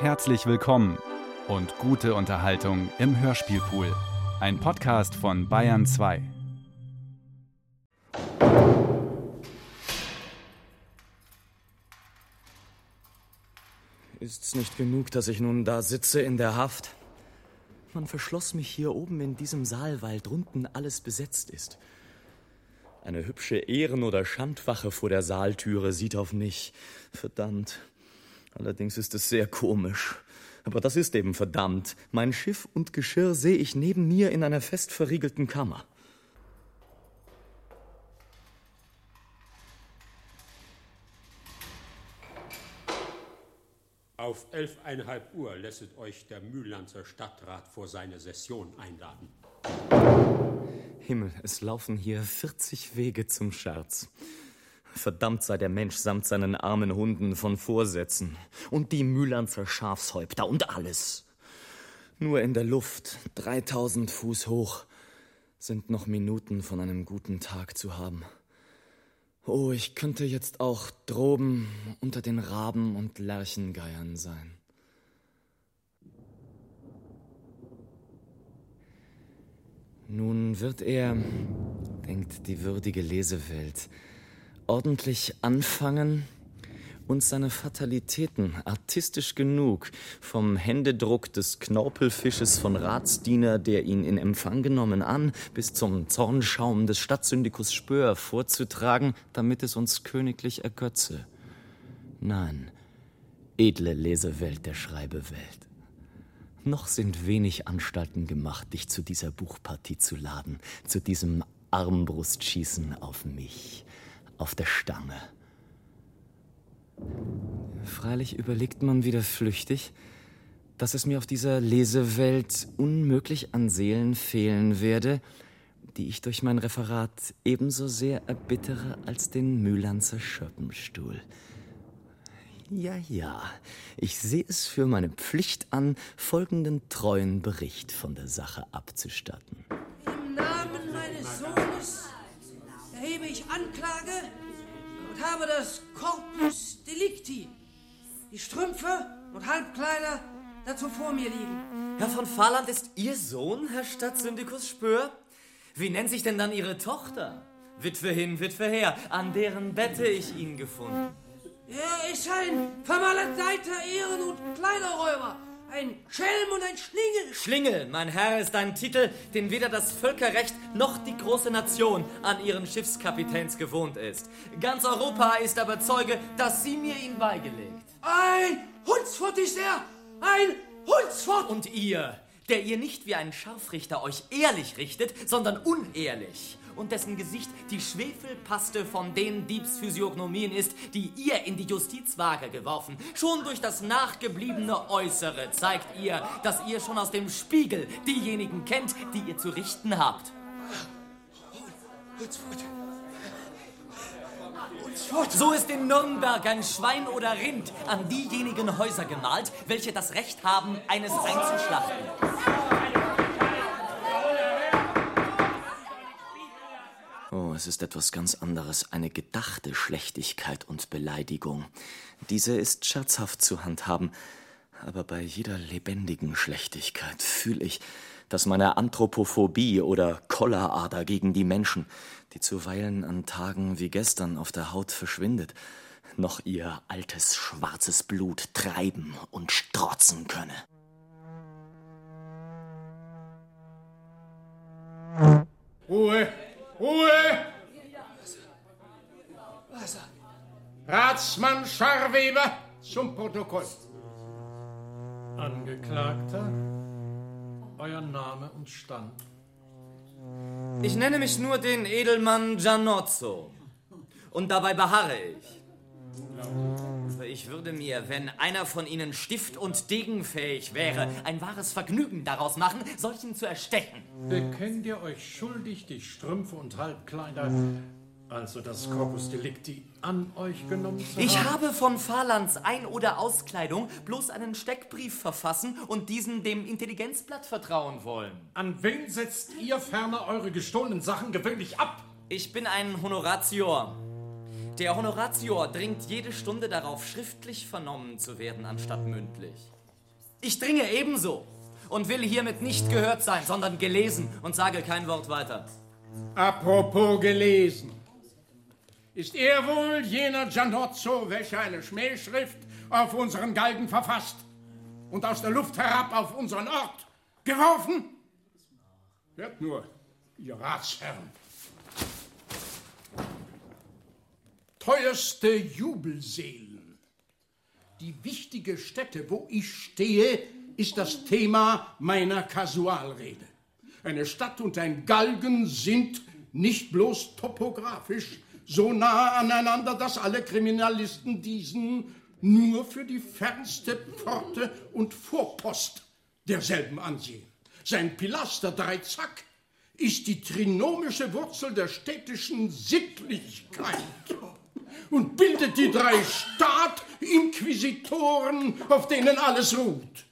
Herzlich willkommen und gute Unterhaltung im Hörspielpool. Ein Podcast von Bayern 2. Ist's nicht genug, dass ich nun da sitze in der Haft? Man verschloss mich hier oben in diesem Saal, weil drunten alles besetzt ist. Eine hübsche Ehren- oder Schandwache vor der Saaltüre sieht auf mich. Verdammt. Allerdings ist es sehr komisch. Aber das ist eben verdammt. Mein Schiff und Geschirr sehe ich neben mir in einer fest verriegelten Kammer. Auf elfeinhalb Uhr lässet euch der Mühlanzer Stadtrat vor seine Session einladen. Himmel, es laufen hier 40 Wege zum Scherz. Verdammt sei der Mensch samt seinen armen Hunden von Vorsätzen und die Mühlanzer Schafshäupter und alles. Nur in der Luft, 3000 Fuß hoch, sind noch Minuten von einem guten Tag zu haben. Oh, ich könnte jetzt auch droben unter den Raben und Lerchengeiern sein. Nun wird er, denkt die würdige Lesewelt, ordentlich anfangen und seine Fatalitäten artistisch genug vom Händedruck des Knorpelfisches von Ratsdiener, der ihn in Empfang genommen an, bis zum Zornschaum des Stadtsyndikus Spör vorzutragen, damit es uns königlich ergötze. Nein, edle Lesewelt der Schreibewelt. Noch sind wenig Anstalten gemacht, dich zu dieser Buchpartie zu laden, zu diesem Armbrustschießen auf mich, auf der Stange. Freilich überlegt man wieder flüchtig, dass es mir auf dieser Lesewelt unmöglich an Seelen fehlen werde, die ich durch mein Referat ebenso sehr erbittere als den Mühlanzer Schöppenstuhl. Ja, ja, ich sehe es für meine Pflicht an, folgenden treuen Bericht von der Sache abzustatten. Im Namen meines Sohnes erhebe ich Anklage und habe das Corpus Delicti, die Strümpfe und Halbkleider dazu vor mir liegen. Herr von Fahrland ist Ihr Sohn, Herr Stadtsyndikus Spör? Wie nennt sich denn dann Ihre Tochter? Witwe hin, Witwe her, an deren Bette ich ihn gefunden. Er ist ein vermaledeiter Ehren- und Kleiderräuber, ein Schelm und ein Schlingel. Schlingel, mein Herr, ist ein Titel, den weder das Völkerrecht noch die große Nation an ihren Schiffskapitäns gewohnt ist. Ganz Europa ist aber Zeuge, dass Sie mir ihn beigelegt. Ein Hundsfott ist er, ein Hundsfott. Und ihr, der ihr nicht wie ein Scharfrichter euch ehrlich richtet, sondern unehrlich und dessen Gesicht die Schwefelpaste von den Diebsphysiognomien ist, die ihr in die Justizwaage geworfen. Schon durch das nachgebliebene Äußere zeigt ihr, dass ihr schon aus dem Spiegel diejenigen kennt, die ihr zu richten habt. So ist in Nürnberg ein Schwein oder Rind an diejenigen Häuser gemalt, welche das Recht haben, eines einzuschlachten. Oh, es ist etwas ganz anderes, eine gedachte Schlechtigkeit und Beleidigung. Diese ist scherzhaft zu handhaben, aber bei jeder lebendigen Schlechtigkeit fühle ich, dass meine Anthropophobie oder Chollerader gegen die Menschen, die zuweilen an Tagen wie gestern auf der Haut verschwindet, noch ihr altes schwarzes Blut treiben und strotzen könne. Ruhe! Ruhe! Wasser. Ratsmann Scharweber zum Protokoll. Angeklagter, euer Name und Stand. Ich nenne mich nur den Edelmann Gianozzo. Und dabei beharre ich. Ich würde mir, wenn einer von Ihnen stift- und degenfähig wäre, ein wahres Vergnügen daraus machen, solchen zu erstechen. Bekennt ihr euch schuldig, die Strümpfe und Halbkleider, also das Corpus Delicti, an euch genommen zu Ich haben? habe von Fahrlands Ein- oder Auskleidung bloß einen Steckbrief verfassen und diesen dem Intelligenzblatt vertrauen wollen. An wen setzt ihr ferner eure gestohlenen Sachen gewöhnlich ab? Ich bin ein Honoratior. Der Honoratior dringt jede Stunde darauf, schriftlich vernommen zu werden, anstatt mündlich. Ich dringe ebenso und will hiermit nicht gehört sein, sondern gelesen und sage kein Wort weiter. Apropos gelesen. Ist er wohl jener Gianozzo, welcher eine Schmähschrift auf unseren Galgen verfasst und aus der Luft herab auf unseren Ort geworfen? Hört nur, ihr Ratsherren. Teuerste Jubelseelen. Die wichtige Stätte, wo ich stehe, ist das Thema meiner Kasualrede. Eine Stadt und ein Galgen sind nicht bloß topografisch so nah aneinander, dass alle Kriminalisten diesen nur für die fernste Pforte und Vorpost derselben ansehen. Sein Pilaster Dreizack ist die trinomische Wurzel der städtischen Sittlichkeit und bildet die drei Staat-Inquisitoren, auf denen alles ruht.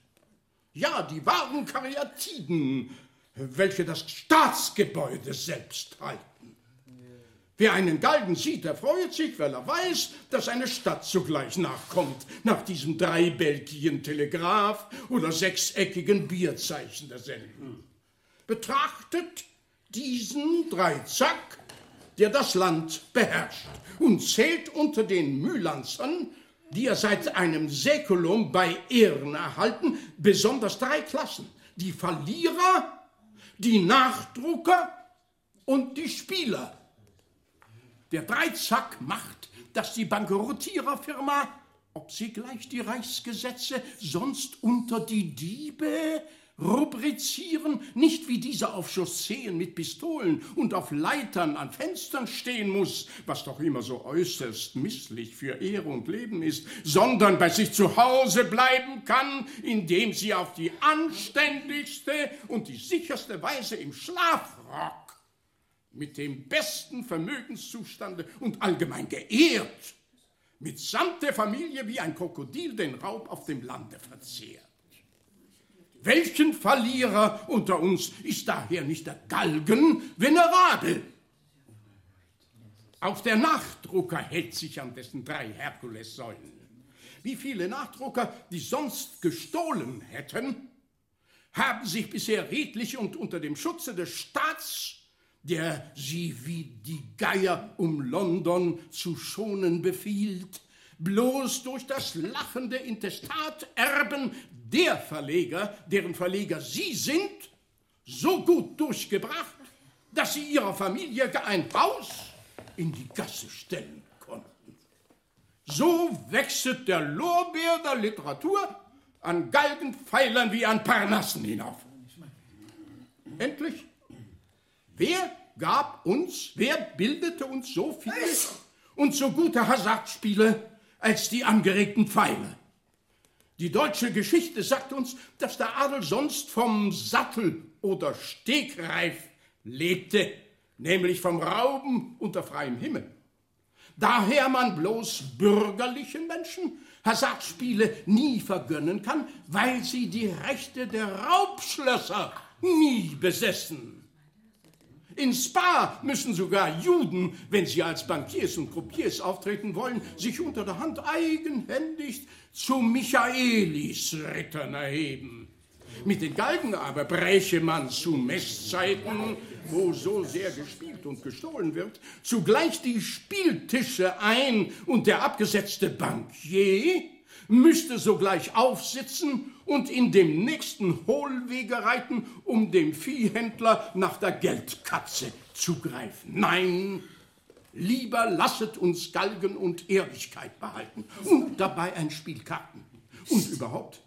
Ja, die wahren Karyatiden, welche das Staatsgebäude selbst halten. Wer einen Galgen sieht, der freut sich, weil er weiß, dass eine Stadt zugleich nachkommt, nach diesem dreibälkigen Telegraph oder sechseckigen Bierzeichen derselben. Betrachtet diesen Dreizack, der das Land beherrscht und zählt unter den Mühlanzern, die er seit einem Säkulum bei Ehren erhalten, besonders drei Klassen. Die Verlierer, die Nachdrucker und die Spieler. Der Dreizack macht, dass die Bankerottiererfirma, ob sie gleich die Reichsgesetze sonst unter die Diebe rubrizieren, nicht wie diese auf Chausseen mit Pistolen und auf Leitern an Fenstern stehen muss, was doch immer so äußerst misslich für Ehre und Leben ist, sondern bei sich zu Hause bleiben kann, indem sie auf die anständigste und die sicherste Weise im Schlafrock mit dem besten Vermögenszustande und allgemein geehrt, mitsamt der Familie wie ein Krokodil den Raub auf dem Lande verzehrt. Welchen Verlierer unter uns ist daher nicht der Galgen venerabel? Auch der Nachdrucker hält sich an dessen drei Herkulessäulen. Wie viele Nachdrucker, die sonst gestohlen hätten, haben sich bisher redlich und unter dem Schutze des Staats der sie wie die Geier um London zu schonen befiehlt, bloß durch das lachende Intestat erben der Verleger, deren Verleger sie sind, so gut durchgebracht, dass sie ihrer Familie gar ein Haus in die Gasse stellen konnten. So wechselt der Lorbeer der Literatur an Galgenpfeilern wie an Parnassen hinauf. Endlich Wer gab uns, wer bildete uns so viele und so gute Hasardspiele als die angeregten Pfeile? Die deutsche Geschichte sagt uns, dass der Adel sonst vom Sattel oder Stegreif lebte, nämlich vom Rauben unter freiem Himmel. Daher man bloß bürgerlichen Menschen Hasardspiele nie vergönnen kann, weil sie die Rechte der Raubschlösser nie besessen. In Spa müssen sogar Juden, wenn sie als Bankiers und Croupiers auftreten wollen, sich unter der Hand eigenhändig zu Michaelis-Rittern erheben. Mit den Galgen aber bräche man zu Messzeiten, wo so sehr gespielt und gestohlen wird, zugleich die Spieltische ein und der abgesetzte Bankier müsste sogleich aufsitzen und in dem nächsten Hohlwege reiten, um dem Viehhändler nach der Geldkatze zu greifen. Nein, lieber lasset uns Galgen und Ehrlichkeit behalten und dabei ein Spiel Karten. Und überhaupt,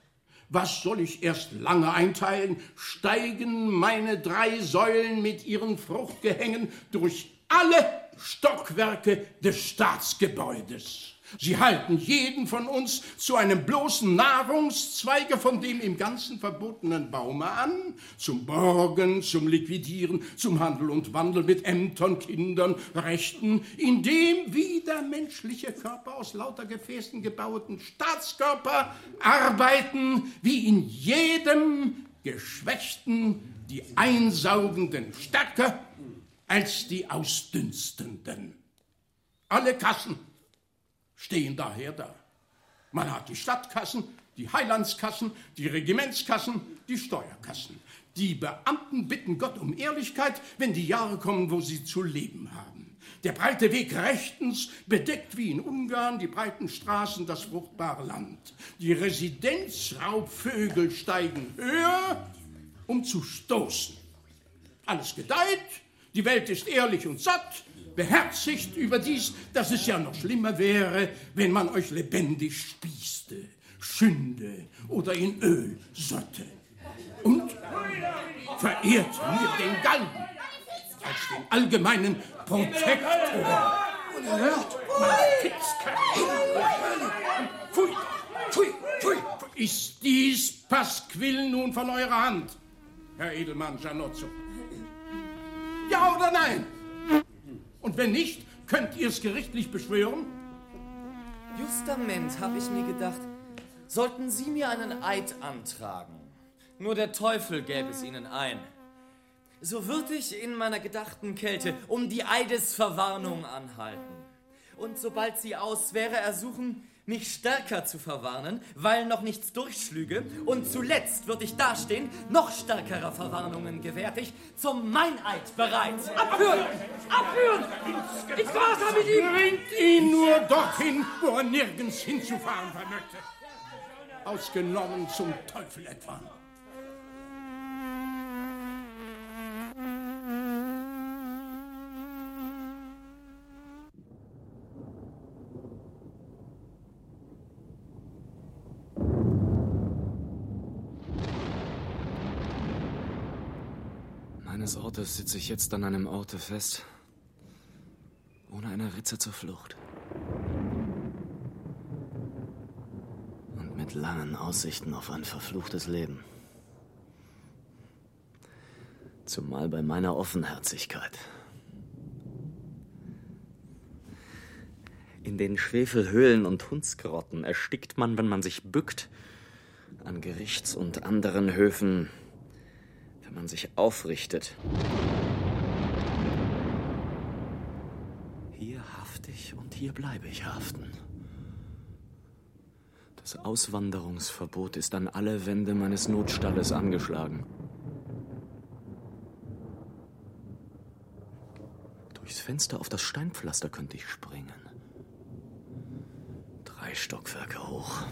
was soll ich erst lange einteilen? Steigen meine drei Säulen mit ihren Fruchtgehängen durch alle Stockwerke des Staatsgebäudes. Sie halten jeden von uns zu einem bloßen Nahrungszweige von dem im Ganzen verbotenen Baume an, zum Borgen, zum Liquidieren, zum Handel und Wandel mit Ämtern, Kindern, Rechten, in dem wie der menschliche Körper aus lauter Gefäßen gebauten Staatskörper arbeiten, wie in jedem Geschwächten die Einsaugenden stärker als die Ausdünstenden. Alle Kassen stehen daher da. Man hat die Stadtkassen, die Heilandskassen, die Regimentskassen, die Steuerkassen. Die Beamten bitten Gott um Ehrlichkeit, wenn die Jahre kommen, wo sie zu leben haben. Der breite Weg rechtens bedeckt wie in Ungarn die breiten Straßen das fruchtbare Land. Die Residenzraubvögel steigen höher, um zu stoßen. Alles gedeiht, die Welt ist ehrlich und satt, beherzigt überdies, dass es ja noch schlimmer wäre, wenn man euch lebendig spießte, schünde oder in Öl sotte. Und verehrt mir den Galgen als den allgemeinen Protektor. Unerhört! Pfui, pfui, pfui! Ist dies Pasquill nun von eurer Hand, Herr Edelmann Janozzo? Ja oder nein? Und wenn nicht, könnt ihr es gerichtlich beschwören? Justament habe ich mir gedacht, sollten Sie mir einen Eid antragen. Nur der Teufel gäbe es Ihnen ein. So würde ich in meiner gedachten Kälte um die Eidesverwarnung anhalten. Und sobald sie aus wäre, ersuchen, mich stärker zu verwarnen, weil noch nichts durchschlüge. Und zuletzt würde ich dastehen, noch stärkerer Verwarnungen gewärtig, zum Meineid bereit. Abführen! Abführen! Ich warte mit ihm! Bringt ihn nur dorthin, wo er nirgends hinzufahren vermöchte. Ausgenommen zum Teufel etwa. Meines Ortes sitze ich jetzt an einem Orte fest, ohne eine Ritze zur Flucht. Und mit langen Aussichten auf ein verfluchtes Leben. Zumal bei meiner Offenherzigkeit. In den Schwefelhöhlen und Hundsgrotten erstickt man, wenn man sich bückt. An Gerichts- und anderen Höfen wenn man sich aufrichtet. Hier hafte ich und hier bleibe ich haften. Das Auswanderungsverbot ist an alle Wände meines Notstalles angeschlagen. Durchs Fenster auf das Steinpflaster könnte ich springen. Drei Stockwerke hoch.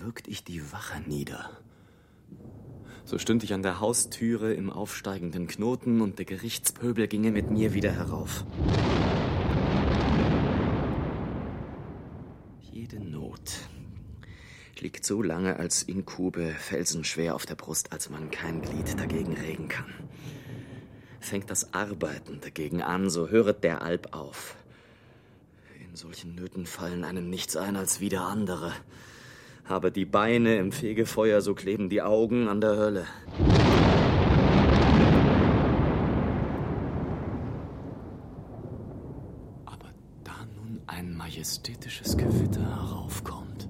Würgt ich die Wache nieder. So stünd ich an der Haustüre im aufsteigenden Knoten und der Gerichtspöbel ginge mit mir wieder herauf. Jede Not liegt so lange als Inkube felsenschwer auf der Brust, als man kein Glied dagegen regen kann. Fängt das Arbeiten dagegen an, so höret der Alp auf. In solchen Nöten fallen einem nichts ein als wieder andere. Habe die Beine im Fegefeuer, so kleben die Augen an der Hölle. Aber da nun ein majestätisches Gewitter heraufkommt,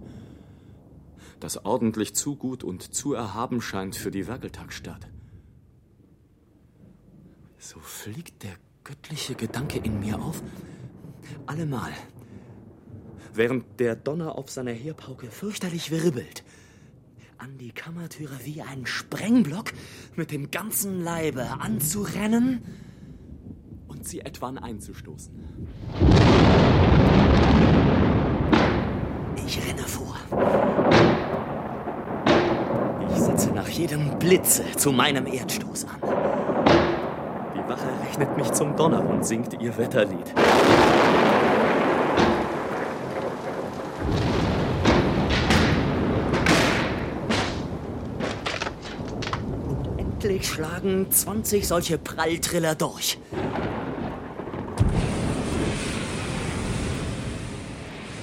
das ordentlich zu gut und zu erhaben scheint für die Werkeltagstadt, so fliegt der göttliche Gedanke in mir auf, allemal während der Donner auf seiner Heerpauke fürchterlich wirbelt. An die Kammertüre wie ein Sprengblock mit dem ganzen Leibe anzurennen und sie etwan einzustoßen. Ich renne vor. Ich setze nach jedem Blitze zu meinem Erdstoß an. Die Wache rechnet mich zum Donner und singt ihr Wetterlied. Endlich schlagen 20 solche Pralltriller durch.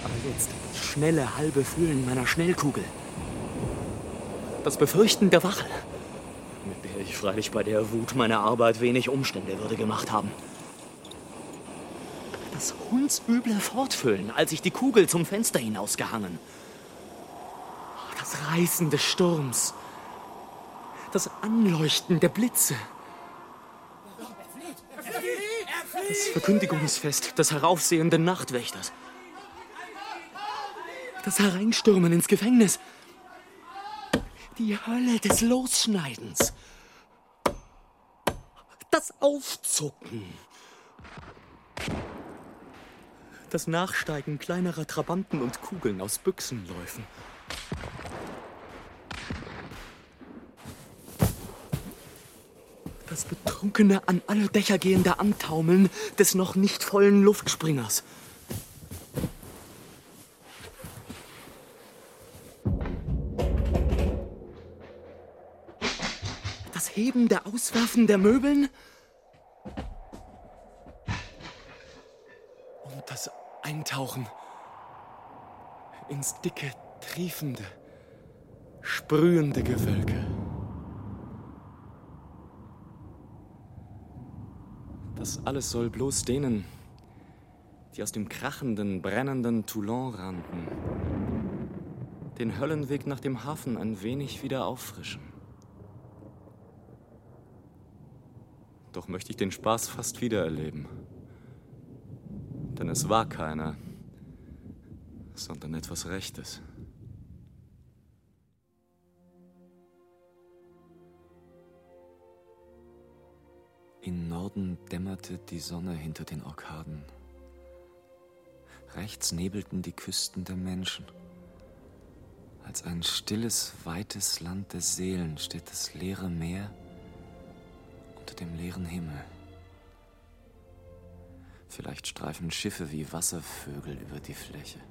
Aber jetzt schnelle halbe Fühlen meiner Schnellkugel. Das Befürchten der Wache, mit der ich freilich bei der Wut meiner Arbeit wenig Umstände würde gemacht haben. Das hundsüble Fortfüllen, als ich die Kugel zum Fenster hinausgehangen. Das Reißen des Sturms das Anleuchten der Blitze. Das Verkündigungsfest des heraufsehenden Nachtwächters. Das Hereinstürmen ins Gefängnis. Die Hölle des Losschneidens. Das Aufzucken. Das Nachsteigen kleinerer Trabanten und Kugeln aus Büchsenläufen. Das betrunkene, an alle Dächer gehende Antaumeln des noch nicht vollen Luftspringers. Das Heben der Auswerfen der Möbeln. Und das Eintauchen ins dicke, triefende, sprühende Gewölke. Alles soll bloß denen, die aus dem krachenden, brennenden Toulon rannten, den Höllenweg nach dem Hafen ein wenig wieder auffrischen. Doch möchte ich den Spaß fast wiedererleben. Denn es war keiner, sondern etwas Rechtes. Im Norden dämmerte die Sonne hinter den Orkaden. Rechts nebelten die Küsten der Menschen. Als ein stilles, weites Land der Seelen steht das leere Meer unter dem leeren Himmel. Vielleicht streifen Schiffe wie Wasservögel über die Fläche.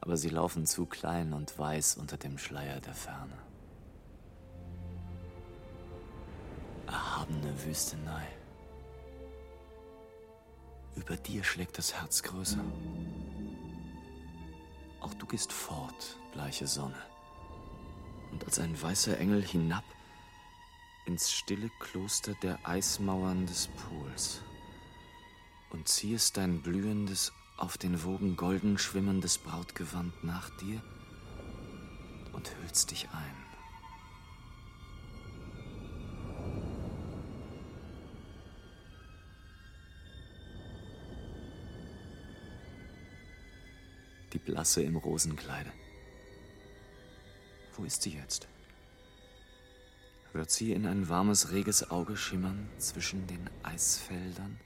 Aber sie laufen zu klein und weiß unter dem Schleier der Ferne. Wüstenei. Über dir schlägt das Herz größer. Auch du gehst fort, bleiche Sonne, und als ein weißer Engel hinab ins stille Kloster der Eismauern des Pols und ziehest dein blühendes, auf den Wogen golden schwimmendes Brautgewand nach dir und hüllst dich ein. Die Blasse im Rosenkleide. Wo ist sie jetzt? Wird sie in ein warmes, reges Auge schimmern zwischen den Eisfeldern?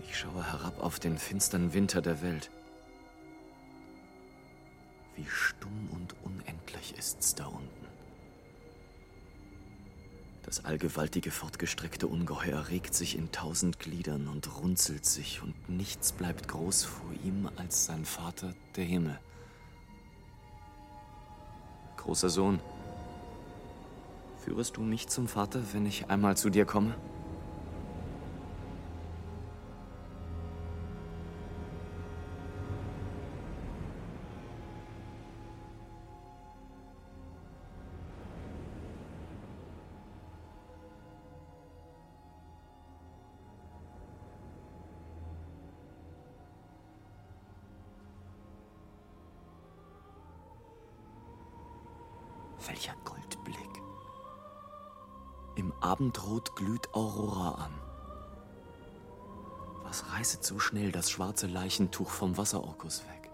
Ich schaue herab auf den finstern Winter der Welt. Wie stumm und unendlich ist's da unten. Das allgewaltige, fortgestreckte Ungeheuer regt sich in tausend Gliedern und runzelt sich, und nichts bleibt groß vor ihm als sein Vater, der Himmel. Großer Sohn, führest du mich zum Vater, wenn ich einmal zu dir komme? Welcher Goldblick. Im Abendrot glüht Aurora an. Was reißet so schnell das schwarze Leichentuch vom Wasserorkus weg?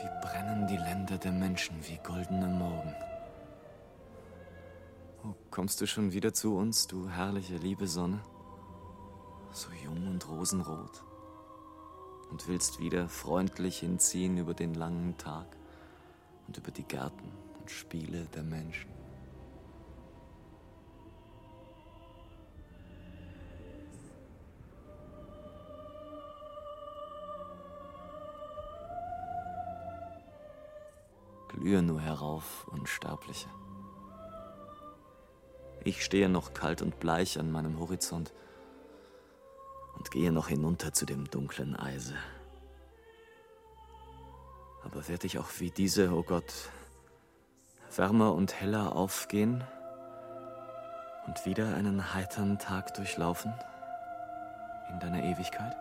Wie brennen die Länder der Menschen wie goldene Morgen. Oh, kommst du schon wieder zu uns, du herrliche, liebe Sonne? So jung und rosenrot. Und willst wieder freundlich hinziehen über den langen Tag? Und über die Gärten und Spiele der Menschen. Glühe nur herauf, Unsterbliche. Ich stehe noch kalt und bleich an meinem Horizont und gehe noch hinunter zu dem dunklen Eise. Aber werde ich auch wie diese, o oh Gott, wärmer und heller aufgehen und wieder einen heiteren Tag durchlaufen in deiner Ewigkeit?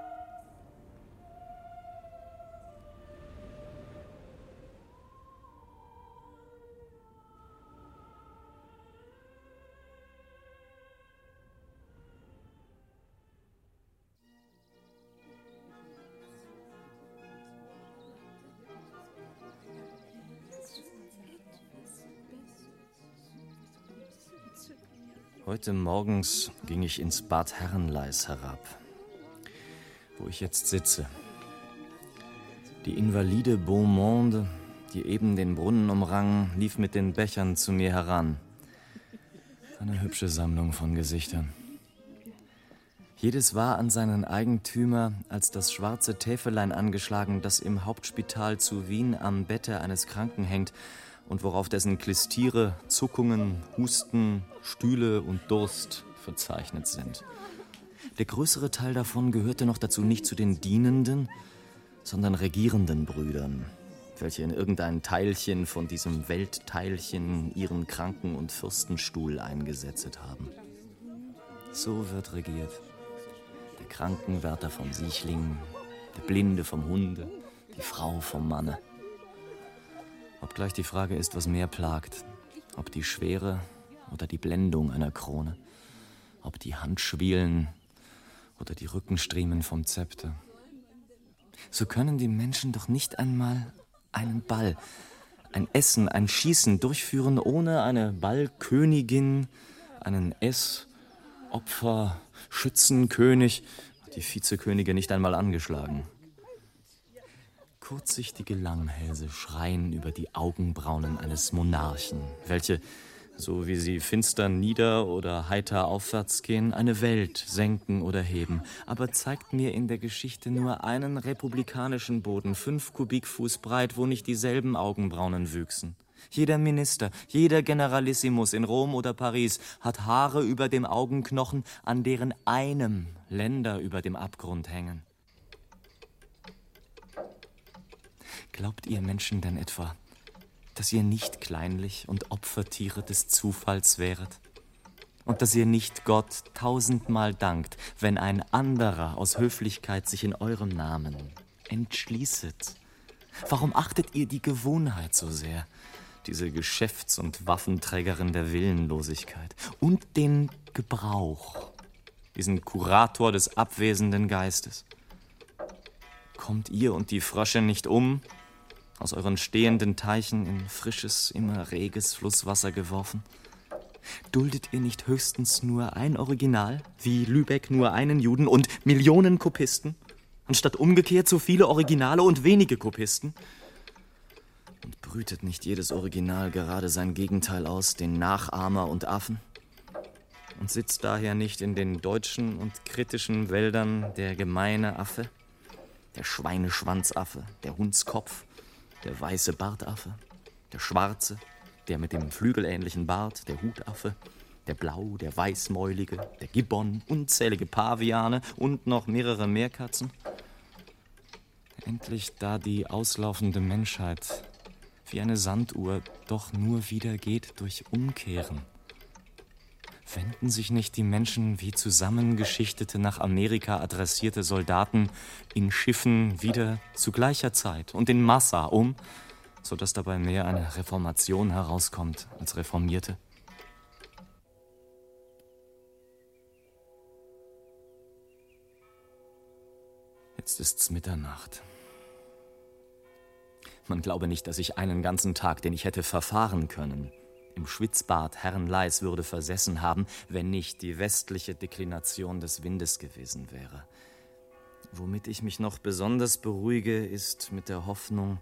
Heute morgens ging ich ins Bad Herrenleis herab, wo ich jetzt sitze. Die Invalide Beaumonde, die eben den Brunnen umrang, lief mit den Bechern zu mir heran. Eine hübsche Sammlung von Gesichtern. Jedes war an seinen Eigentümer als das schwarze Täfelein angeschlagen, das im Hauptspital zu Wien am Bette eines Kranken hängt und worauf dessen Klistiere, Zuckungen, Husten, Stühle und Durst verzeichnet sind. Der größere Teil davon gehörte noch dazu nicht zu den dienenden, sondern regierenden Brüdern, welche in irgendein Teilchen von diesem Weltteilchen ihren Kranken- und Fürstenstuhl eingesetzt haben. So wird regiert. Der Krankenwärter vom Siechling, der Blinde vom Hunde, die Frau vom Manne. Obgleich die Frage ist, was mehr plagt, ob die Schwere oder die Blendung einer Krone, ob die Handschwielen oder die Rückenstriemen vom Zepter. So können die Menschen doch nicht einmal einen Ball, ein Essen, ein Schießen durchführen, ohne eine Ballkönigin, einen Ess, Opfer, Schützenkönig, die Vizekönige nicht einmal angeschlagen. Kurzsichtige Langhälse schreien über die Augenbraunen eines Monarchen, welche, so wie sie finster nieder oder heiter aufwärts gehen, eine Welt senken oder heben. Aber zeigt mir in der Geschichte nur einen republikanischen Boden, fünf Kubikfuß breit, wo nicht dieselben Augenbraunen wüchsen. Jeder Minister, jeder Generalissimus in Rom oder Paris hat Haare über dem Augenknochen, an deren einem Länder über dem Abgrund hängen. Glaubt ihr Menschen denn etwa, dass ihr nicht kleinlich und Opfertiere des Zufalls wäret? Und dass ihr nicht Gott tausendmal dankt, wenn ein anderer aus Höflichkeit sich in eurem Namen entschließet? Warum achtet ihr die Gewohnheit so sehr? diese Geschäfts- und Waffenträgerin der Willenlosigkeit und den Gebrauch, diesen Kurator des abwesenden Geistes. Kommt ihr und die Frösche nicht um, aus euren stehenden Teichen in frisches, immer reges Flusswasser geworfen? Duldet ihr nicht höchstens nur ein Original, wie Lübeck nur einen Juden und Millionen Kopisten, anstatt umgekehrt so viele Originale und wenige Kopisten? Und brütet nicht jedes Original gerade sein Gegenteil aus, den Nachahmer und Affen? Und sitzt daher nicht in den deutschen und kritischen Wäldern der gemeine Affe, der Schweineschwanzaffe, der Hundskopf, der weiße Bartaffe, der schwarze, der mit dem flügelähnlichen Bart, der Hutaffe, der Blau, der Weißmäulige, der Gibbon, unzählige Paviane und noch mehrere Meerkatzen? Endlich da die auslaufende Menschheit wie eine Sanduhr doch nur wieder geht durch Umkehren. Wenden sich nicht die Menschen wie zusammengeschichtete nach Amerika adressierte Soldaten in Schiffen wieder zu gleicher Zeit und in Massa um, sodass dabei mehr eine Reformation herauskommt als Reformierte? Jetzt ist's Mitternacht. Man glaube nicht, dass ich einen ganzen Tag, den ich hätte verfahren können, im Schwitzbad Herrn Leis würde versessen haben, wenn nicht die westliche Deklination des Windes gewesen wäre. Womit ich mich noch besonders beruhige, ist mit der Hoffnung,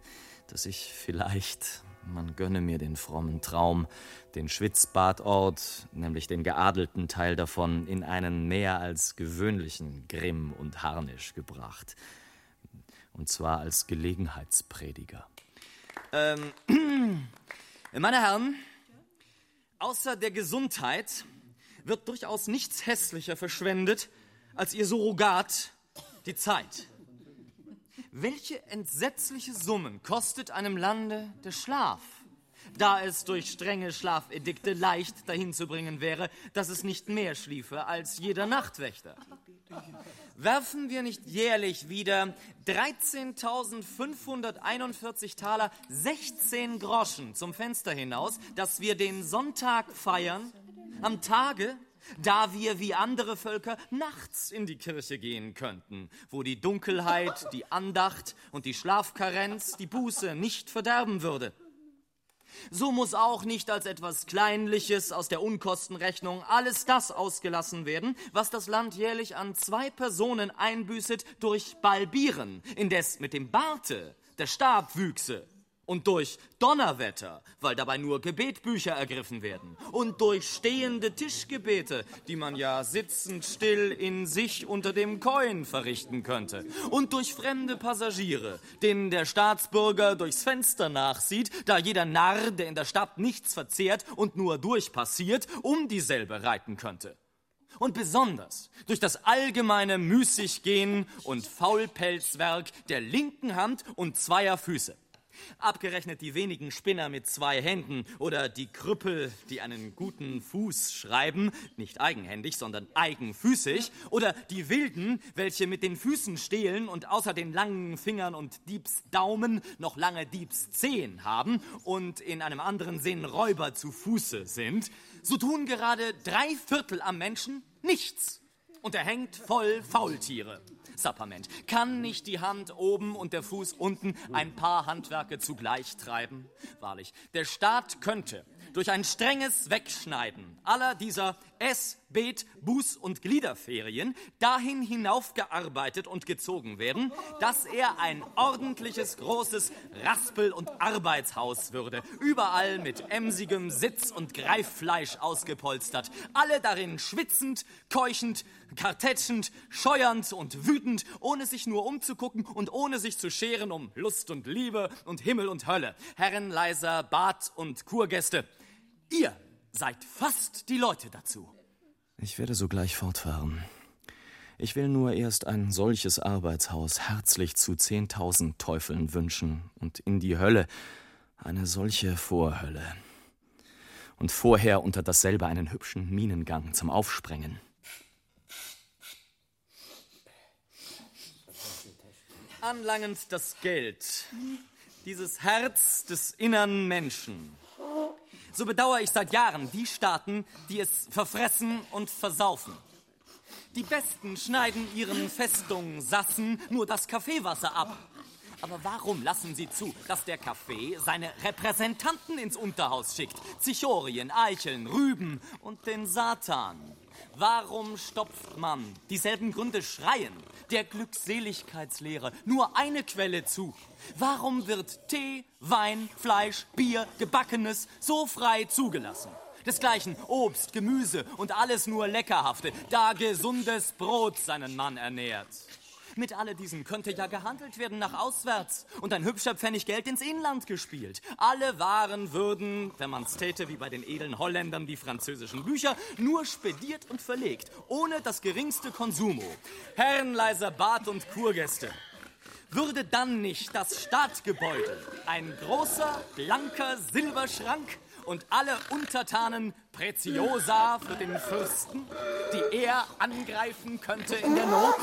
dass ich vielleicht, man gönne mir den frommen Traum, den Schwitzbadort, nämlich den geadelten Teil davon, in einen mehr als gewöhnlichen Grimm und Harnisch gebracht. Und zwar als Gelegenheitsprediger. Ähm, meine Herren, außer der Gesundheit wird durchaus nichts hässlicher verschwendet als ihr Surrogat, die Zeit. Welche entsetzliche Summen kostet einem Lande der Schlaf, da es durch strenge Schlafedikte leicht dahin zu bringen wäre, dass es nicht mehr schliefe als jeder Nachtwächter? werfen wir nicht jährlich wieder 13.541 Taler 16 Groschen zum Fenster hinaus, dass wir den Sonntag feiern, am Tage, da wir wie andere Völker nachts in die Kirche gehen könnten, wo die Dunkelheit, die Andacht und die Schlafkarenz die Buße nicht verderben würde. So muss auch nicht als etwas Kleinliches aus der Unkostenrechnung alles das ausgelassen werden, was das Land jährlich an zwei Personen einbüßet durch Balbieren, indes mit dem Barte der Stab wüchse und durch Donnerwetter, weil dabei nur Gebetbücher ergriffen werden, und durch stehende Tischgebete, die man ja sitzend still in sich unter dem Koin verrichten könnte, und durch fremde Passagiere, denen der Staatsbürger durchs Fenster nachsieht, da jeder Narr, der in der Stadt nichts verzehrt und nur durchpassiert, um dieselbe reiten könnte. Und besonders durch das allgemeine Müßiggehen und Faulpelzwerk der linken Hand und zweier Füße. Abgerechnet die wenigen Spinner mit zwei Händen oder die Krüppel, die einen guten Fuß schreiben, nicht eigenhändig, sondern eigenfüßig, oder die Wilden, welche mit den Füßen stehlen und außer den langen Fingern und Diebsdaumen noch lange Diebszehen haben und in einem anderen Sinn Räuber zu Fuße sind, so tun gerade drei Viertel am Menschen nichts. Und er hängt voll Faultiere. Sapperment. Kann nicht die Hand oben und der Fuß unten ein paar Handwerke zugleich treiben? Wahrlich, der Staat könnte durch ein strenges Wegschneiden aller dieser Ess-, Bet-, Buß- und Gliederferien dahin hinaufgearbeitet und gezogen werden, dass er ein ordentliches, großes Raspel- und Arbeitshaus würde, überall mit emsigem Sitz- und Greiffleisch ausgepolstert, alle darin schwitzend, keuchend, kartätschend, scheuernd und wütend, ohne sich nur umzugucken und ohne sich zu scheren um Lust und Liebe und Himmel und Hölle, Herrenleiser, Bad und Kurgäste. Ihr seid fast die Leute dazu. Ich werde sogleich fortfahren. Ich will nur erst ein solches Arbeitshaus herzlich zu zehntausend Teufeln wünschen und in die Hölle eine solche Vorhölle. Und vorher unter dasselbe einen hübschen Minengang zum Aufsprengen. Anlangend das Geld, dieses Herz des innern Menschen, so bedauere ich seit Jahren die Staaten, die es verfressen und versaufen. Die Besten schneiden ihren Festungen Sassen nur das Kaffeewasser ab. Aber warum lassen Sie zu, dass der Kaffee seine Repräsentanten ins Unterhaus schickt? Zichorien, Eicheln, Rüben und den Satan. Warum stopft man, dieselben Gründe schreien, der Glückseligkeitslehre nur eine Quelle zu? Warum wird Tee, Wein, Fleisch, Bier, Gebackenes so frei zugelassen? Desgleichen Obst, Gemüse und alles nur Leckerhafte, da gesundes Brot seinen Mann ernährt. Mit all diesen könnte ja gehandelt werden nach auswärts und ein hübscher Pfennig Geld ins Inland gespielt. Alle Waren würden, wenn man's täte wie bei den edlen Holländern die französischen Bücher, nur spediert und verlegt, ohne das geringste Konsumo. Herrenleiser Bad und Kurgäste. Würde dann nicht das Staatsgebäude ein großer, blanker Silberschrank und alle Untertanen Preziosa für den Fürsten, die er angreifen könnte in der Not?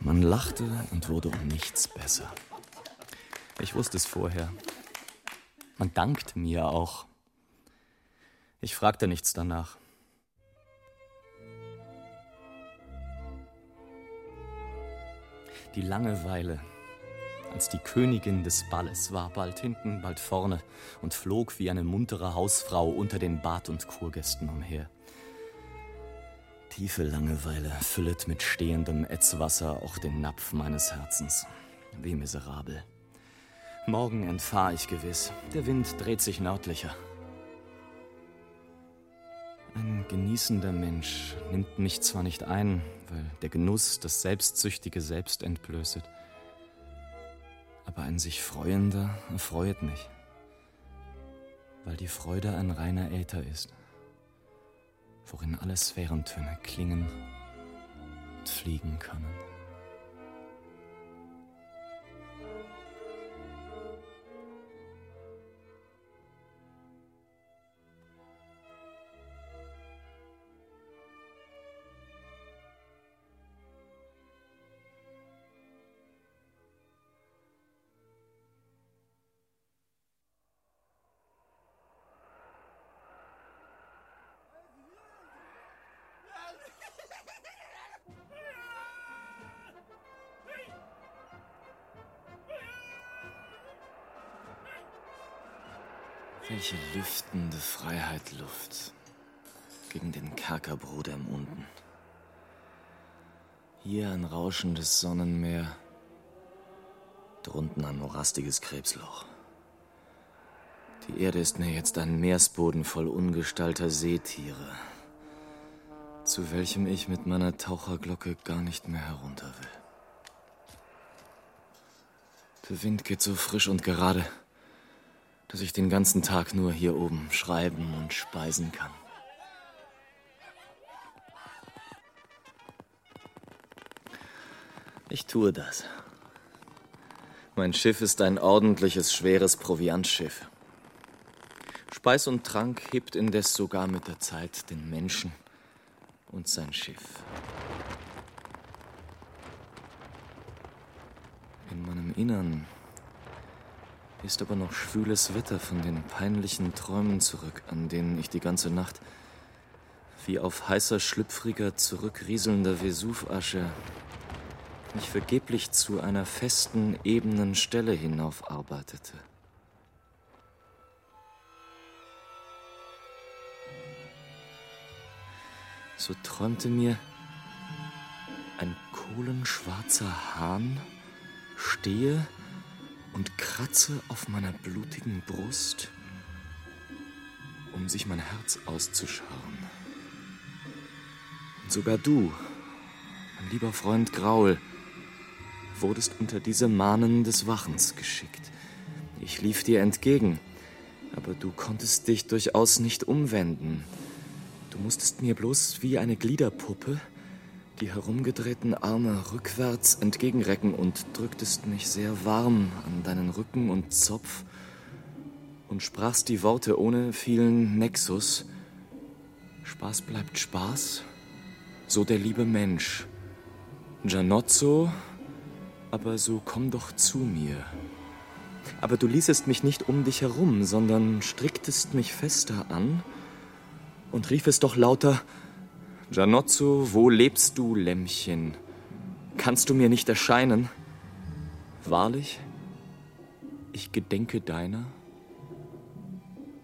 Man lachte und wurde um nichts besser. Ich wusste es vorher. Man dankte mir auch. Ich fragte nichts danach. Die Langeweile als die Königin des Balles war bald hinten, bald vorne und flog wie eine muntere Hausfrau unter den Bad- und Kurgästen umher. Tiefe Langeweile füllet mit stehendem Ätzwasser auch den Napf meines Herzens. Wie miserabel. Morgen entfahr ich gewiss. Der Wind dreht sich nördlicher. Ein genießender Mensch nimmt mich zwar nicht ein, weil der Genuss das selbstsüchtige Selbst entblößet, aber ein sich Freuender erfreut mich, weil die Freude ein reiner Äther ist, worin alle Sphärentöne klingen und fliegen können. Welche lüftende Freiheit Luft gegen den Kerkerbruder im Unten. Hier ein rauschendes Sonnenmeer, drunten ein morastiges Krebsloch. Die Erde ist mir jetzt ein Meeresboden voll ungestalter Seetiere, zu welchem ich mit meiner Taucherglocke gar nicht mehr herunter will. Der Wind geht so frisch und gerade, dass ich den ganzen Tag nur hier oben schreiben und speisen kann. Ich tue das. Mein Schiff ist ein ordentliches, schweres Proviantschiff. Speis und Trank hebt indes sogar mit der Zeit den Menschen und sein Schiff. In meinem Innern ist aber noch schwüles Wetter von den peinlichen Träumen zurück, an denen ich die ganze Nacht wie auf heißer, schlüpfriger, zurückrieselnder Vesuvasche mich vergeblich zu einer festen, ebenen Stelle hinaufarbeitete. So träumte mir ein kohlenschwarzer Hahn stehe und kratze auf meiner blutigen Brust, um sich mein Herz auszuschauen. Und sogar du, mein lieber Freund Graul, wurdest unter diese Mahnen des Wachens geschickt. Ich lief dir entgegen, aber du konntest dich durchaus nicht umwenden. Du musstest mir bloß wie eine Gliederpuppe die herumgedrehten Arme rückwärts entgegenrecken und drücktest mich sehr warm an deinen Rücken und Zopf und sprachst die Worte ohne vielen Nexus. Spaß bleibt Spaß, so der liebe Mensch. Gianozzo, aber so komm doch zu mir. Aber du ließest mich nicht um dich herum, sondern stricktest mich fester an und riefest doch lauter, Gianozzo, wo lebst du, Lämmchen? Kannst du mir nicht erscheinen? Wahrlich, ich gedenke deiner,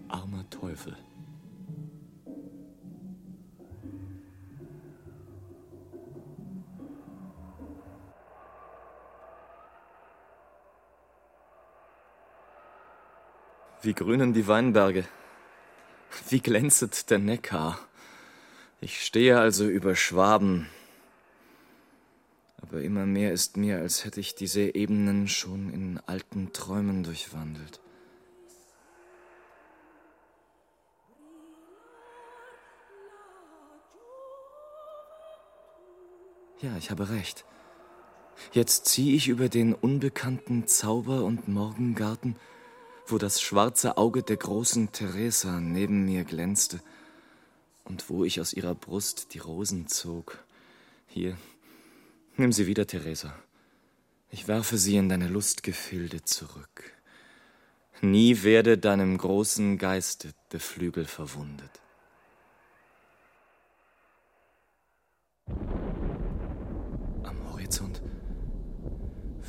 armer Teufel. Wie grünen die Weinberge, wie glänzet der Neckar. Ich stehe also über Schwaben, aber immer mehr ist mir, als hätte ich diese Ebenen schon in alten Träumen durchwandelt. Ja, ich habe recht. Jetzt ziehe ich über den unbekannten Zauber- und Morgengarten, wo das schwarze Auge der großen Theresa neben mir glänzte und wo ich aus ihrer Brust die Rosen zog. Hier, nimm sie wieder, Theresa. Ich werfe sie in deine Lustgefilde zurück. Nie werde deinem großen Geiste der Flügel verwundet. Am Horizont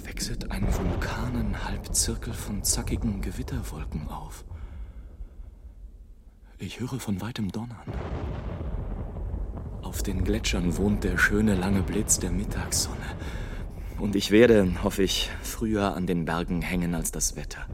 wechselt ein Vulkanenhalbzirkel von zackigen Gewitterwolken auf. Ich höre von weitem Donnern. Auf den Gletschern wohnt der schöne lange Blitz der Mittagssonne. Und ich werde, hoffe ich, früher an den Bergen hängen als das Wetter.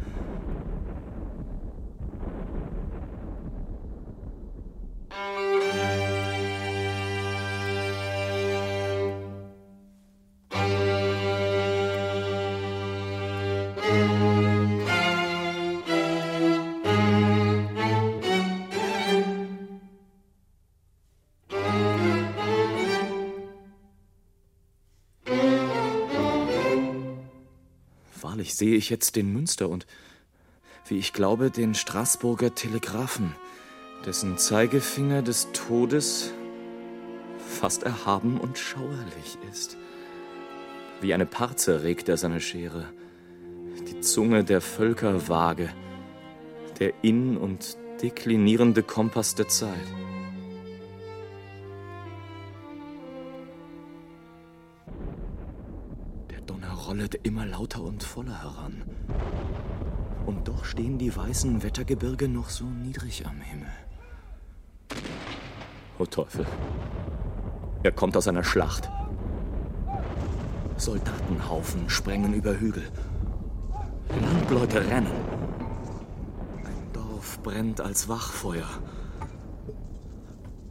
Sehe ich jetzt den Münster und, wie ich glaube, den Straßburger Telegraphen, dessen Zeigefinger des Todes fast erhaben und schauerlich ist. Wie eine Parze regt er seine Schere, die Zunge der Völkerwaage, der in- und deklinierende Kompass der Zeit. Rollet immer lauter und voller heran. Und doch stehen die weißen Wettergebirge noch so niedrig am Himmel. Oh Teufel. Er kommt aus einer Schlacht. Soldatenhaufen sprengen über Hügel. Landleute rennen. Ein Dorf brennt als Wachfeuer.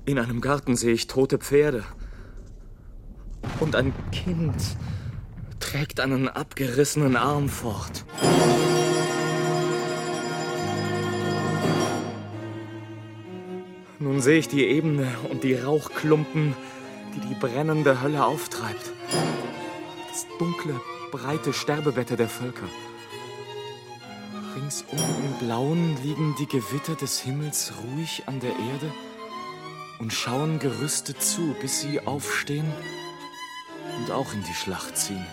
In einem Garten sehe ich tote Pferde. Und ein Kind trägt einen abgerissenen Arm fort. Nun sehe ich die Ebene und die Rauchklumpen, die die brennende Hölle auftreibt. Das dunkle, breite Sterbebette der Völker. Ringsum im Blauen liegen die Gewitter des Himmels ruhig an der Erde und schauen gerüstet zu, bis sie aufstehen und auch in die Schlacht ziehen.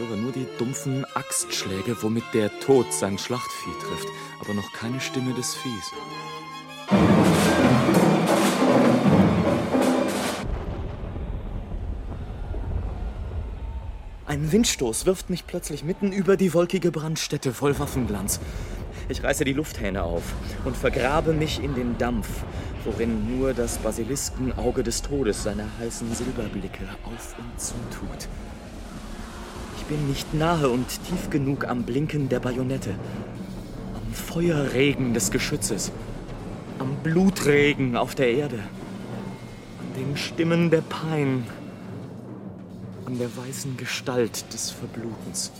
Höre nur die dumpfen Axtschläge, womit der Tod sein Schlachtvieh trifft, aber noch keine Stimme des Viehs. Ein Windstoß wirft mich plötzlich mitten über die wolkige Brandstätte voll Waffenglanz. Ich reiße die Lufthähne auf und vergrabe mich in den Dampf, worin nur das Basiliskenauge des Todes seine heißen Silberblicke auf und zu tut. Bin nicht nahe und tief genug am Blinken der Bajonette, am Feuerregen des Geschützes, am Blutregen auf der Erde, an den Stimmen der Pein, an der weißen Gestalt des Verblutens.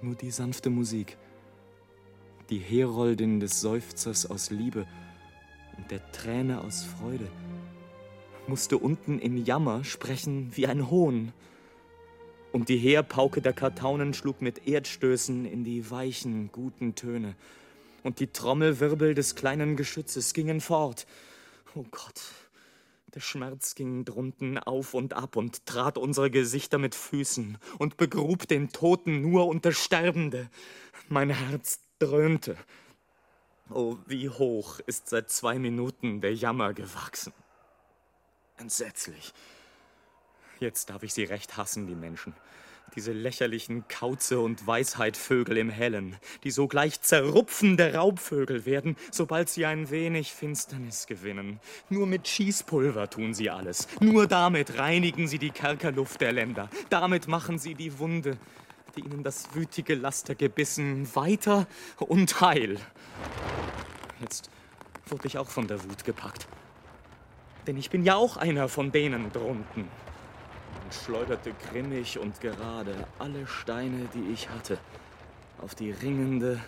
Nur die sanfte Musik, die Heroldin des Seufzers aus Liebe und der Träne aus Freude, musste unten im Jammer sprechen wie ein Hohn. Und die Heerpauke der Kartaunen schlug mit Erdstößen in die weichen, guten Töne. Und die Trommelwirbel des kleinen Geschützes gingen fort. Oh Gott, der Schmerz ging drunten auf und ab und trat unsere Gesichter mit Füßen und begrub den Toten nur unter Sterbende. Mein Herz dröhnte. Oh, wie hoch ist seit zwei Minuten der Jammer gewachsen. Entsetzlich. Jetzt darf ich sie recht hassen, die Menschen. Diese lächerlichen Kauze und Weisheithvögel im Hellen, die sogleich zerrupfende Raubvögel werden, sobald sie ein wenig Finsternis gewinnen. Nur mit Schießpulver tun sie alles. Nur damit reinigen sie die Kerkerluft der Länder. Damit machen sie die Wunde, die ihnen das wütige Laster gebissen, weiter und heil. Jetzt wurde ich auch von der Wut gepackt. Denn ich bin ja auch einer von denen drunten und schleuderte grimmig und gerade alle Steine, die ich hatte, auf die ringende,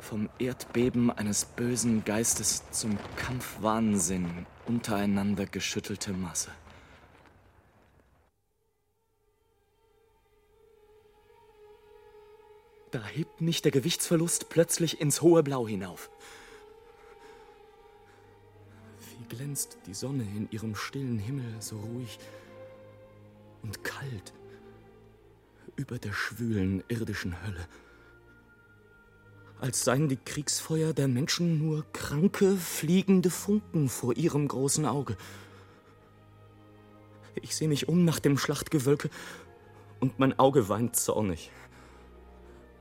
vom Erdbeben eines bösen Geistes zum Kampfwahnsinn untereinander geschüttelte Masse. Da hebt mich der Gewichtsverlust plötzlich ins hohe Blau hinauf. Wie glänzt die Sonne in ihrem stillen Himmel so ruhig und kalt über der schwülen irdischen Hölle. Als seien die Kriegsfeuer der Menschen nur kranke, fliegende Funken vor ihrem großen Auge. Ich sehe mich um nach dem Schlachtgewölke und mein Auge weint zornig.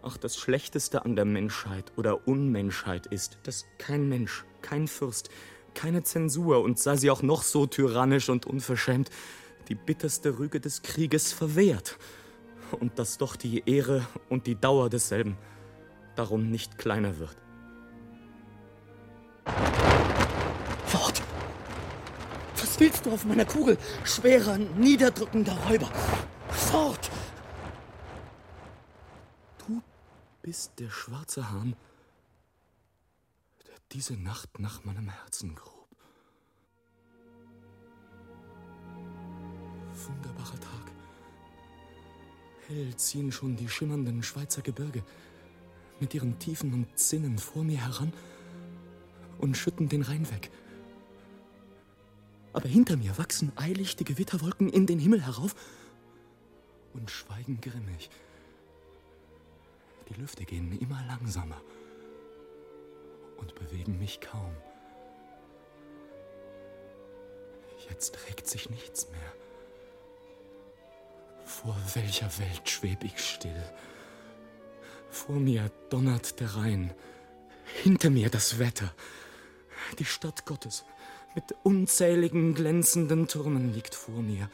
Ach, das Schlechteste an der Menschheit oder Unmenschheit ist, dass kein Mensch, kein Fürst, keine Zensur und sei sie auch noch so tyrannisch und unverschämt, die bitterste Rüge des Krieges verwehrt. Und dass doch die Ehre und die Dauer desselben darum nicht kleiner wird. Fort! Was willst du auf meiner Kugel, schwerer, niederdrückender Räuber? Fort! Du bist der schwarze Hahn, der diese Nacht nach meinem Herzen grub. Wunderbarer Tag. Hell ziehen schon die schimmernden Schweizer Gebirge mit ihren Tiefen und Zinnen vor mir heran und schütten den Rhein weg. Aber hinter mir wachsen eilig die Gewitterwolken in den Himmel herauf und schweigen grimmig. Die Lüfte gehen immer langsamer und bewegen mich kaum. Jetzt regt sich nichts mehr. Vor welcher Welt schweb ich still? Vor mir donnert der Rhein, hinter mir das Wetter. Die Stadt Gottes mit unzähligen glänzenden Turmen liegt vor mir.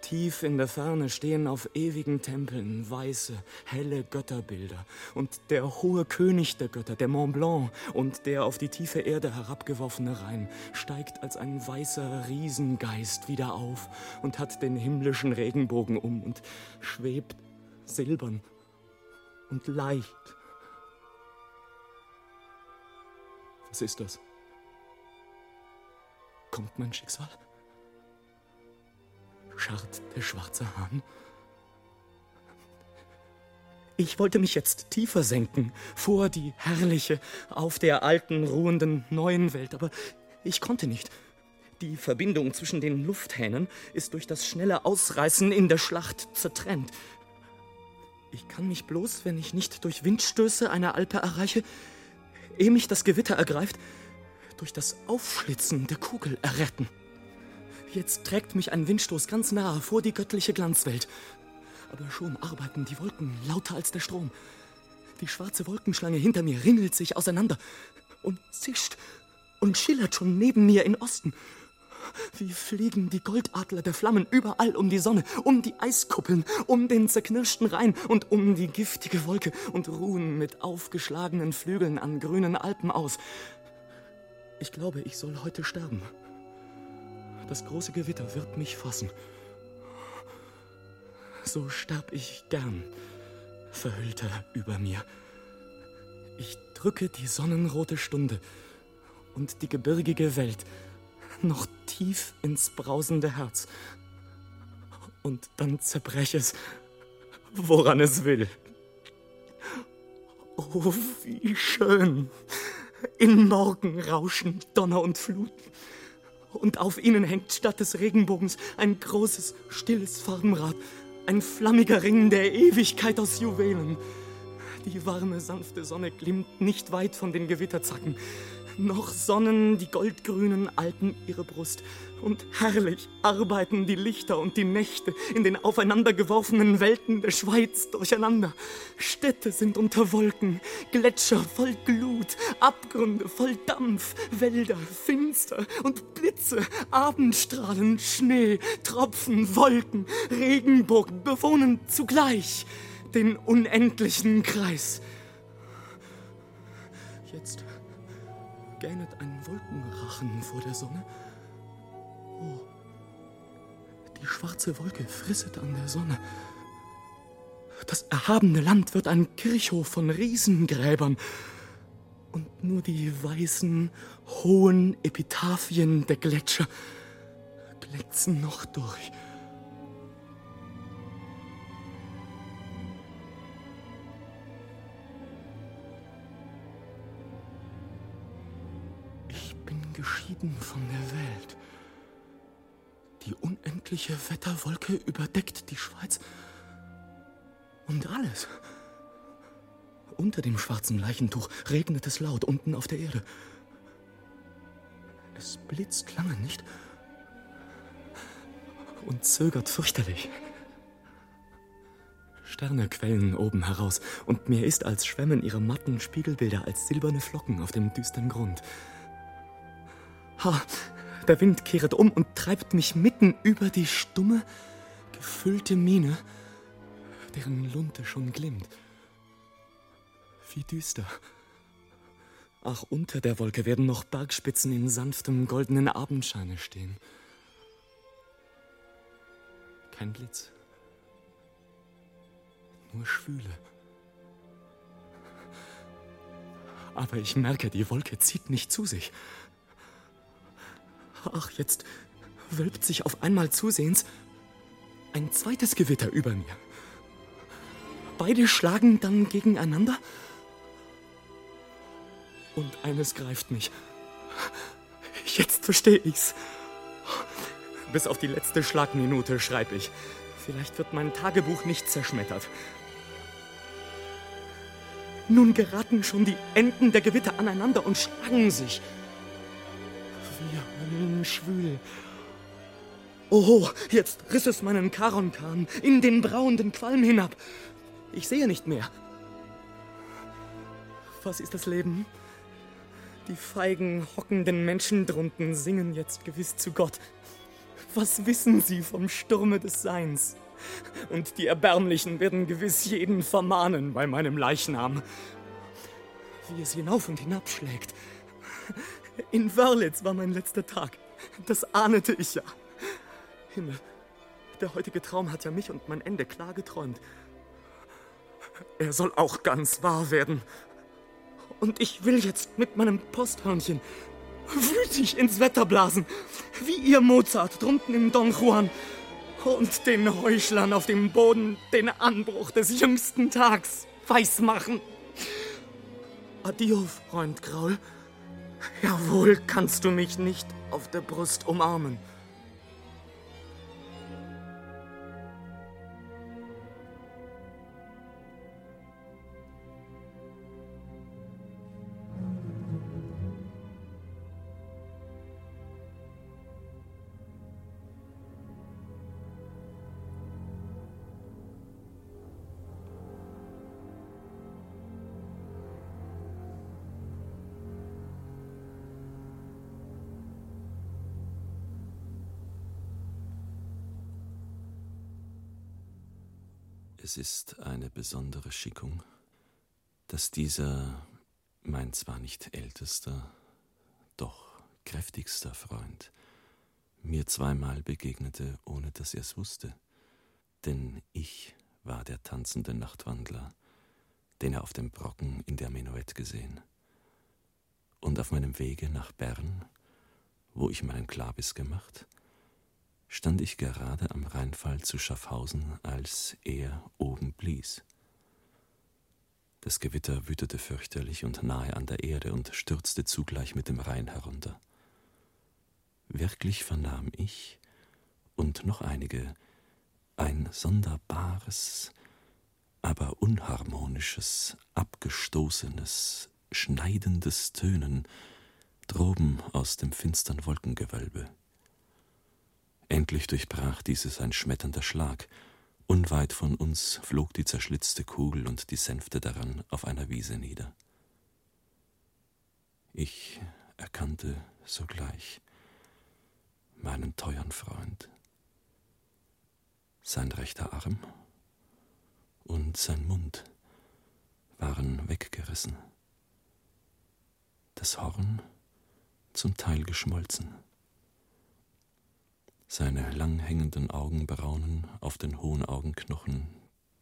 Tief in der Ferne stehen auf ewigen Tempeln weiße, helle Götterbilder. Und der hohe König der Götter, der Mont Blanc und der auf die tiefe Erde herabgeworfene Rhein, steigt als ein weißer Riesengeist wieder auf und hat den himmlischen Regenbogen um und schwebt silbern und leicht. Was ist das? Kommt mein Schicksal? Scharrt der schwarze Hahn? Ich wollte mich jetzt tiefer senken, vor die herrliche, auf der alten, ruhenden, neuen Welt, aber ich konnte nicht. Die Verbindung zwischen den Lufthähnen ist durch das schnelle Ausreißen in der Schlacht zertrennt. Ich kann mich bloß, wenn ich nicht durch Windstöße einer Alpe erreiche, ehe mich das Gewitter ergreift, durch das Aufschlitzen der Kugel erretten. Jetzt trägt mich ein Windstoß ganz nahe vor die göttliche Glanzwelt. Aber schon arbeiten die Wolken lauter als der Strom. Die schwarze Wolkenschlange hinter mir ringelt sich auseinander und zischt und schillert schon neben mir in Osten. Wie fliegen die Goldadler der Flammen überall um die Sonne, um die Eiskuppeln, um den zerknirschten Rhein und um die giftige Wolke und ruhen mit aufgeschlagenen Flügeln an grünen Alpen aus. Ich glaube, ich soll heute sterben. Das große Gewitter wird mich fassen. So starb ich gern, verhüllter über mir. Ich drücke die sonnenrote Stunde und die gebirgige Welt noch tief ins brausende Herz. Und dann zerbrech es, woran es will. Oh, wie schön! In Morgen rauschen Donner und Flut und auf ihnen hängt statt des Regenbogens ein großes, stilles Farbenrad, ein flammiger Ring der Ewigkeit aus Juwelen. Die warme, sanfte Sonne glimmt nicht weit von den Gewitterzacken. Noch sonnen die goldgrünen Alpen ihre Brust. Und herrlich arbeiten die Lichter und die Nächte in den aufeinandergeworfenen Welten der Schweiz durcheinander. Städte sind unter Wolken, Gletscher voll Glut, Abgründe voll Dampf, Wälder finster und Blitze, Abendstrahlen, Schnee, Tropfen, Wolken, Regenbogen bewohnen zugleich den unendlichen Kreis. Jetzt gähnet ein Wolkenrachen vor der Sonne. Oh, die schwarze Wolke frisset an der Sonne. Das erhabene Land wird ein Kirchhof von Riesengräbern. Und nur die weißen, hohen Epitaphien der Gletscher glänzen noch durch. Geschieden von der Welt. Die unendliche Wetterwolke überdeckt die Schweiz. Und alles. Unter dem schwarzen Leichentuch regnet es laut unten auf der Erde. Es blitzt lange nicht und zögert fürchterlich. Sterne quellen oben heraus, und mir ist, als schwämmen ihre matten Spiegelbilder als silberne Flocken auf dem düsteren Grund. Ha, der Wind kehret um und treibt mich mitten über die stumme, gefüllte Mine, deren Lunte schon glimmt. Wie düster. Ach, unter der Wolke werden noch Bergspitzen in sanftem goldenen Abendscheine stehen. Kein Blitz. Nur Schwüle. Aber ich merke, die Wolke zieht nicht zu sich. Ach, jetzt wölbt sich auf einmal zusehends ein zweites Gewitter über mir. Beide schlagen dann gegeneinander und eines greift mich. Jetzt verstehe ich's. Bis auf die letzte Schlagminute schreibe ich. Vielleicht wird mein Tagebuch nicht zerschmettert. Nun geraten schon die Enden der Gewitter aneinander und schlagen sich. Wie höllenschwül. Oh, jetzt riss es meinen Karonkahn in den brauenden Qualm hinab. Ich sehe nicht mehr. Was ist das Leben? Die feigen, hockenden Menschen drunten singen jetzt gewiss zu Gott. Was wissen sie vom Sturme des Seins? Und die Erbärmlichen werden gewiss jeden vermahnen bei meinem Leichnam. Wie es hinauf und hinabschlägt. In Wörlitz war mein letzter Tag. Das ahnete ich ja. Himmel, der heutige Traum hat ja mich und mein Ende klar geträumt. Er soll auch ganz wahr werden. Und ich will jetzt mit meinem Posthörnchen wütig ins Wetter blasen, wie ihr Mozart drunten im Don Juan und den Heuchlern auf dem Boden den Anbruch des jüngsten Tags weismachen. Adio, Freund Graul. Jawohl kannst du mich nicht auf der Brust umarmen. Es ist eine besondere Schickung, dass dieser, mein zwar nicht ältester, doch kräftigster Freund, mir zweimal begegnete, ohne dass er es wusste. Denn ich war der tanzende Nachtwandler, den er auf dem Brocken in der Menuett gesehen. Und auf meinem Wege nach Bern, wo ich meinen Klabis gemacht, stand ich gerade am Rheinfall zu Schaffhausen, als er oben blies. Das Gewitter wütete fürchterlich und nahe an der Erde und stürzte zugleich mit dem Rhein herunter. Wirklich vernahm ich und noch einige ein sonderbares, aber unharmonisches, abgestoßenes, schneidendes Tönen droben aus dem finstern Wolkengewölbe. Endlich durchbrach dieses ein schmetternder Schlag. Unweit von uns flog die zerschlitzte Kugel und die Sänfte daran auf einer Wiese nieder. Ich erkannte sogleich meinen teuern Freund. Sein rechter Arm und sein Mund waren weggerissen, das Horn zum Teil geschmolzen seine lang hängenden Augenbraunen auf den hohen Augenknochen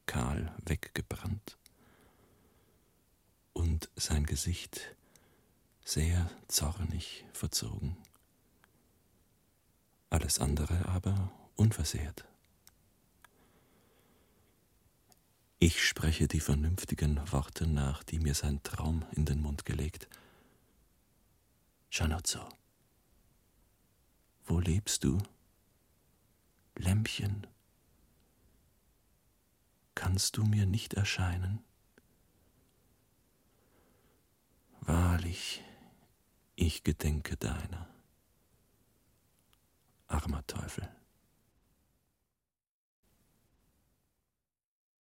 kahl weggebrannt und sein Gesicht sehr zornig verzogen. Alles andere aber unversehrt. Ich spreche die vernünftigen Worte nach, die mir sein Traum in den Mund gelegt. Janozzo, wo lebst du? Lämpchen, kannst du mir nicht erscheinen? Wahrlich, ich gedenke deiner. Armer Teufel.